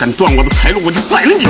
敢断我的财路，我就宰了你！